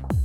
you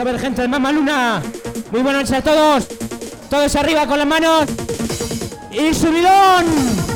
a ver gente de Mama Luna. Muy buenas noches a todos. Todos arriba con las manos. Y subidón.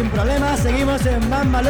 Sin problemas, seguimos en Mamma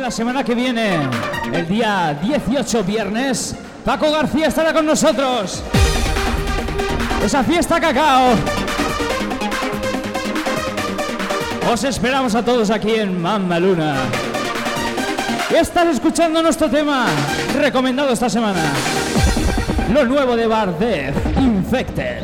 la semana que viene, el día 18 viernes, Paco García estará con nosotros. Esa fiesta cacao. Os esperamos a todos aquí en Mamma Luna. Estás escuchando nuestro tema recomendado esta semana. Lo nuevo de Bar Death, Infected.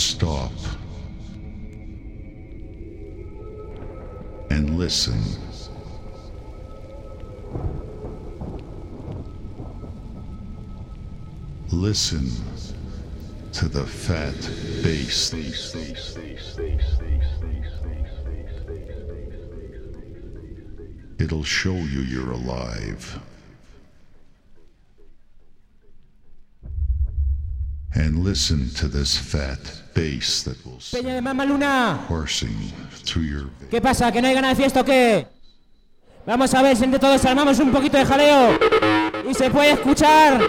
Stop and listen. Listen to the fat bass. It'll show you you're alive. And listen to this fat Peña de Mama Luna. ¿Qué pasa? ¿Que no hay ganas de fiesta o qué? Vamos a ver si entre todos armamos un poquito de jaleo. Y se puede escuchar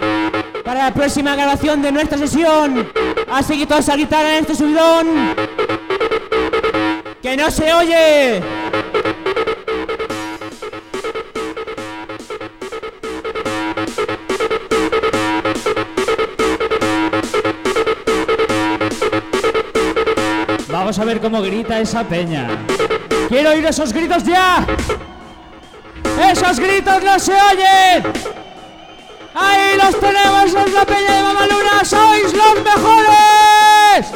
para la próxima grabación de nuestra sesión. Así que todos a gritar en este subidón. ¡Que no se oye! Vamos a ver cómo grita esa peña. Quiero oír esos gritos ya. Esos gritos no se oyen. Ahí los tenemos, es la peña de Mamaluna. Sois los mejores.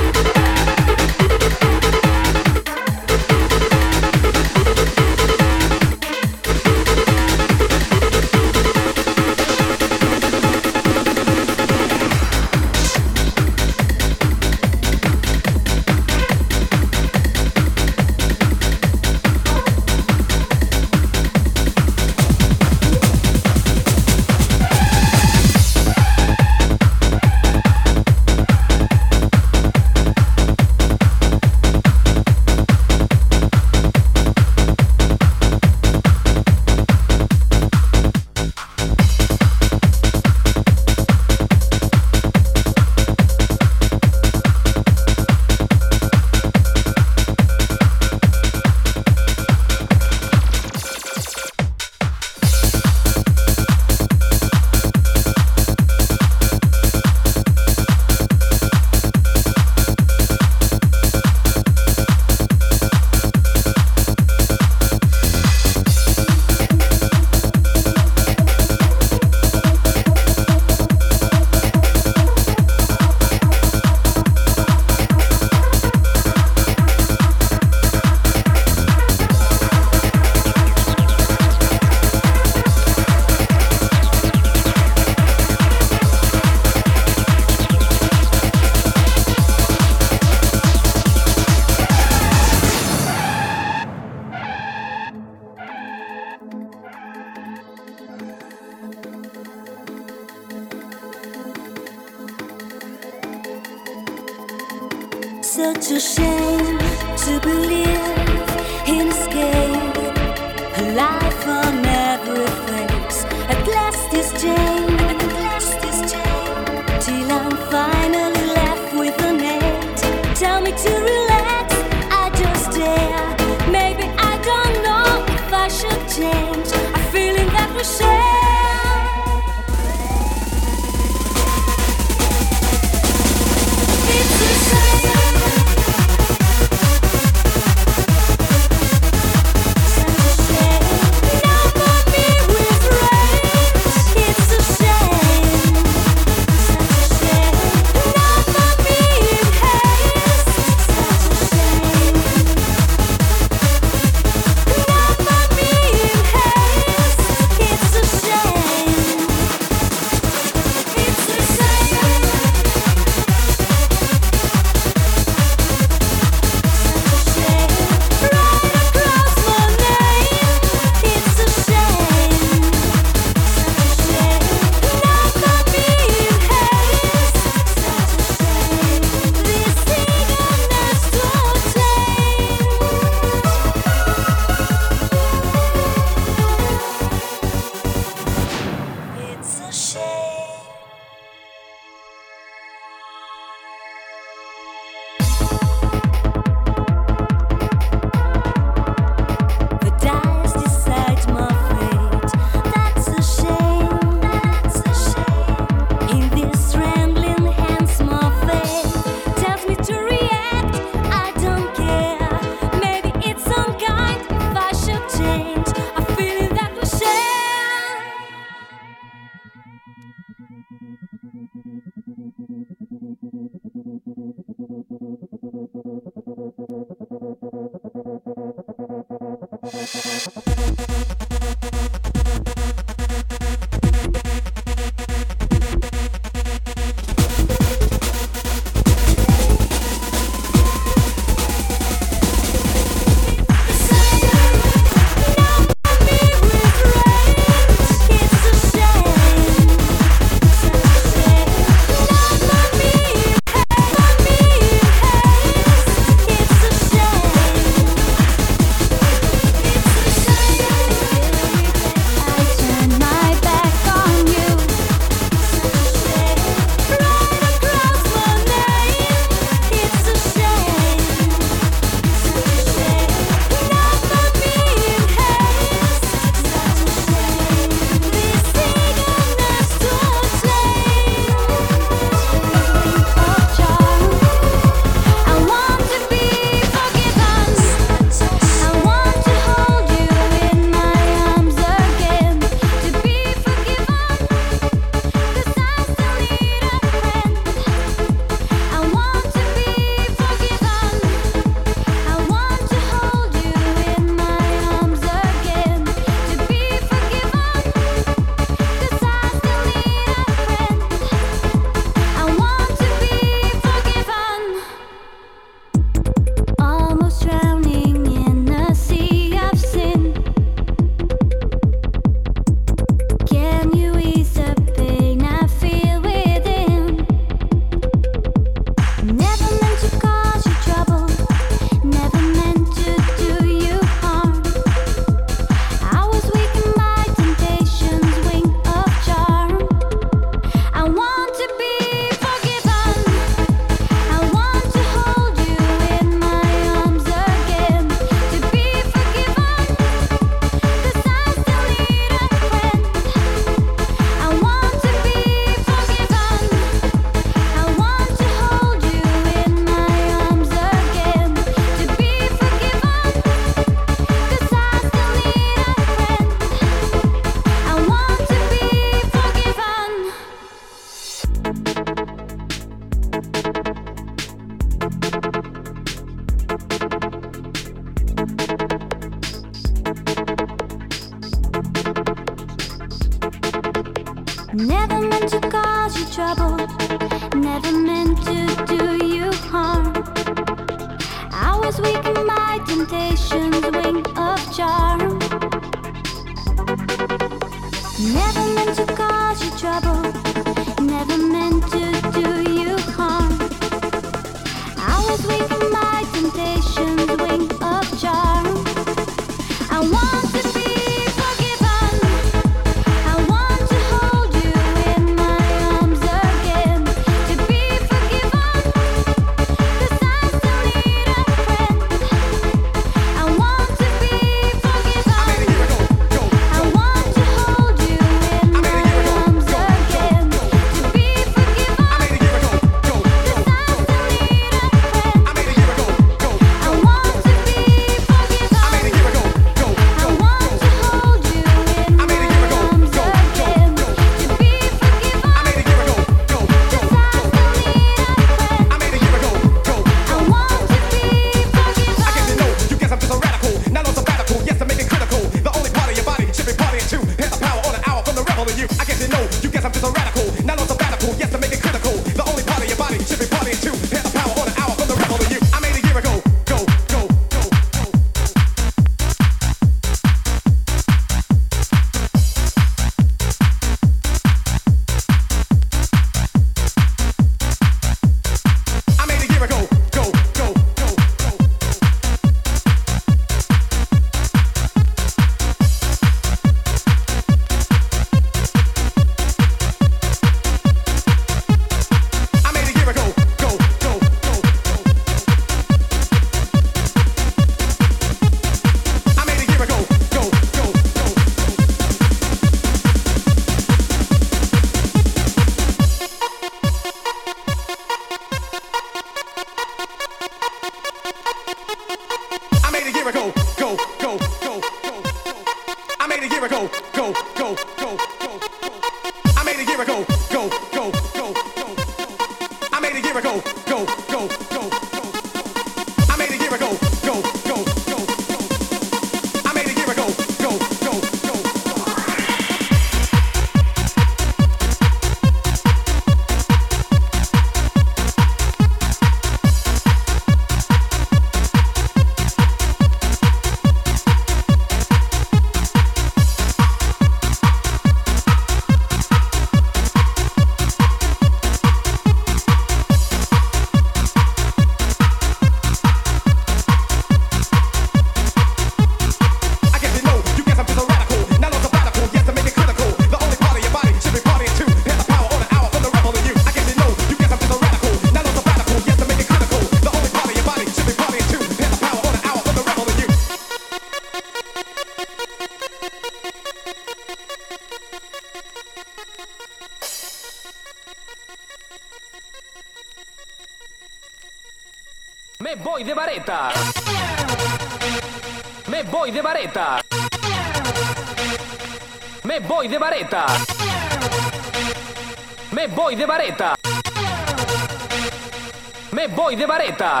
vareta.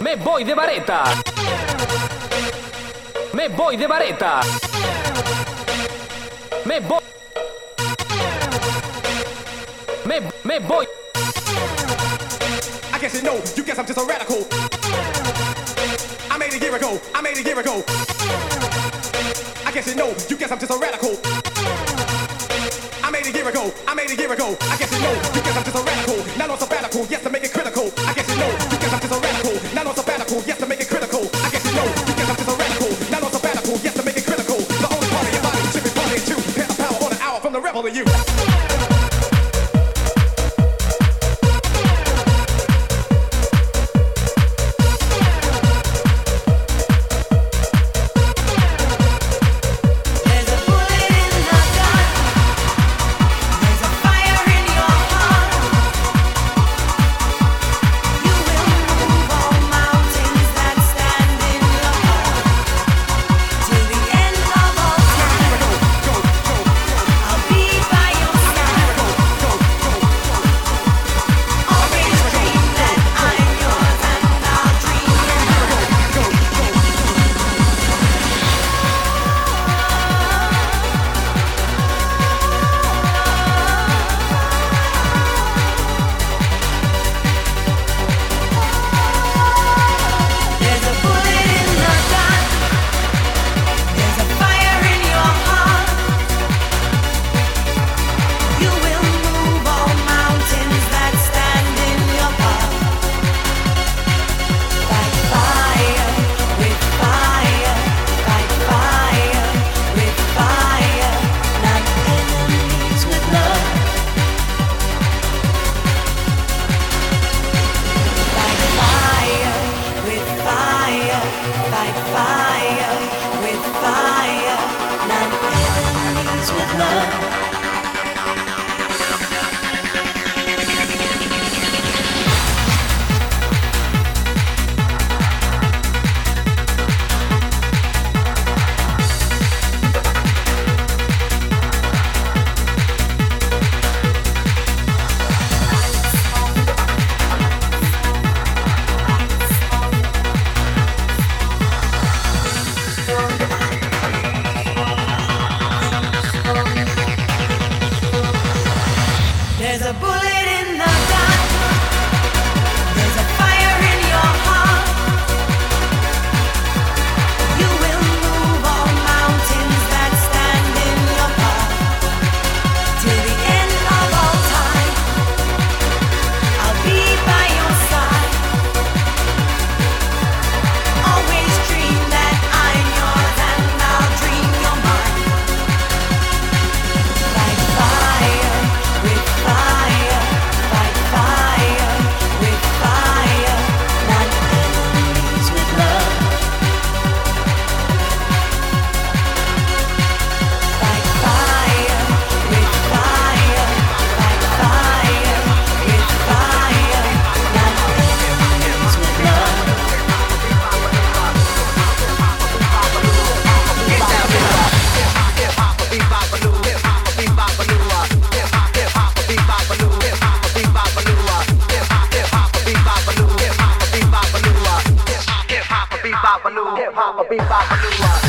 Me voy de vareta. Me voy de vareta. Me voy. Me, me voy. I guess you know, you guess I'm just a radical. I made a year ago, I made a year ago. I guess you know, you guess I'm just a radical made a year ago. I made a year ago. I guess you know because I'm just a radical, not on sabbatical. Yes, to make it critical. I guess you know because I'm just a radical, not on sabbatical. I'll be back.